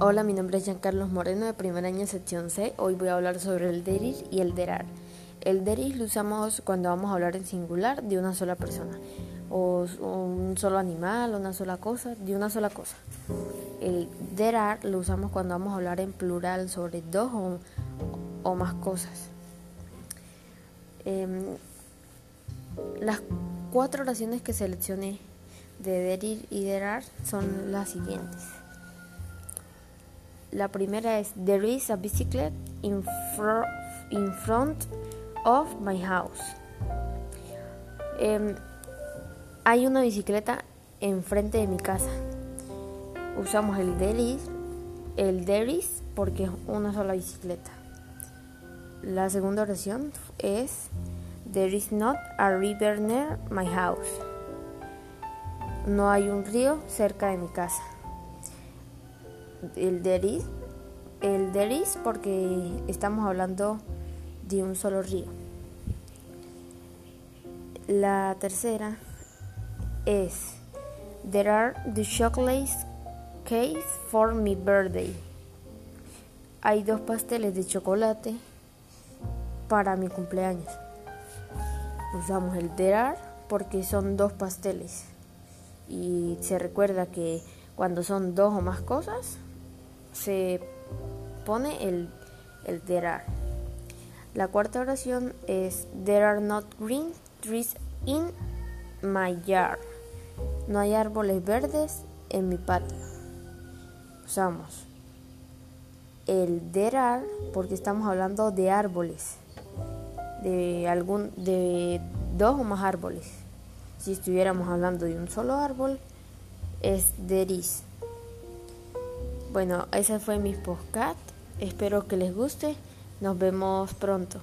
Hola, mi nombre es Giancarlos Moreno de primer año sección C. Hoy voy a hablar sobre el deris y el derar. El deris lo usamos cuando vamos a hablar en singular de una sola persona, o, un solo animal, una sola cosa, de una sola cosa. El derar lo usamos cuando vamos a hablar en plural sobre dos o, más cosas. Em, las cuatro oraciones que seleccioné de derir y derar son las siguientes. La primera es There is a bicycle in, in front of my house. Em, hay una bicicleta enfrente de mi casa. Usamos el there is, el there is porque es una sola bicicleta. La segunda oración es There is not a river near my house. No hay un río cerca de mi casa el deris, el deris porque estamos hablando de un solo río. La tercera es There are the chocolate cakes for my birthday. Hay dos pasteles de chocolate para mi cumpleaños. Usamos el there are porque son dos pasteles. Y se recuerda que cuando son dos o más cosas, se pone el, el there are. La cuarta oración es There are not green trees in my yard. No hay árboles verdes en mi patio. Usamos el there are porque estamos hablando de árboles. De algún de dos o más árboles. Si estuviéramos hablando de un solo árbol es there is. Bueno, ese fue mi podcast. Espero que les guste. Nos vemos pronto.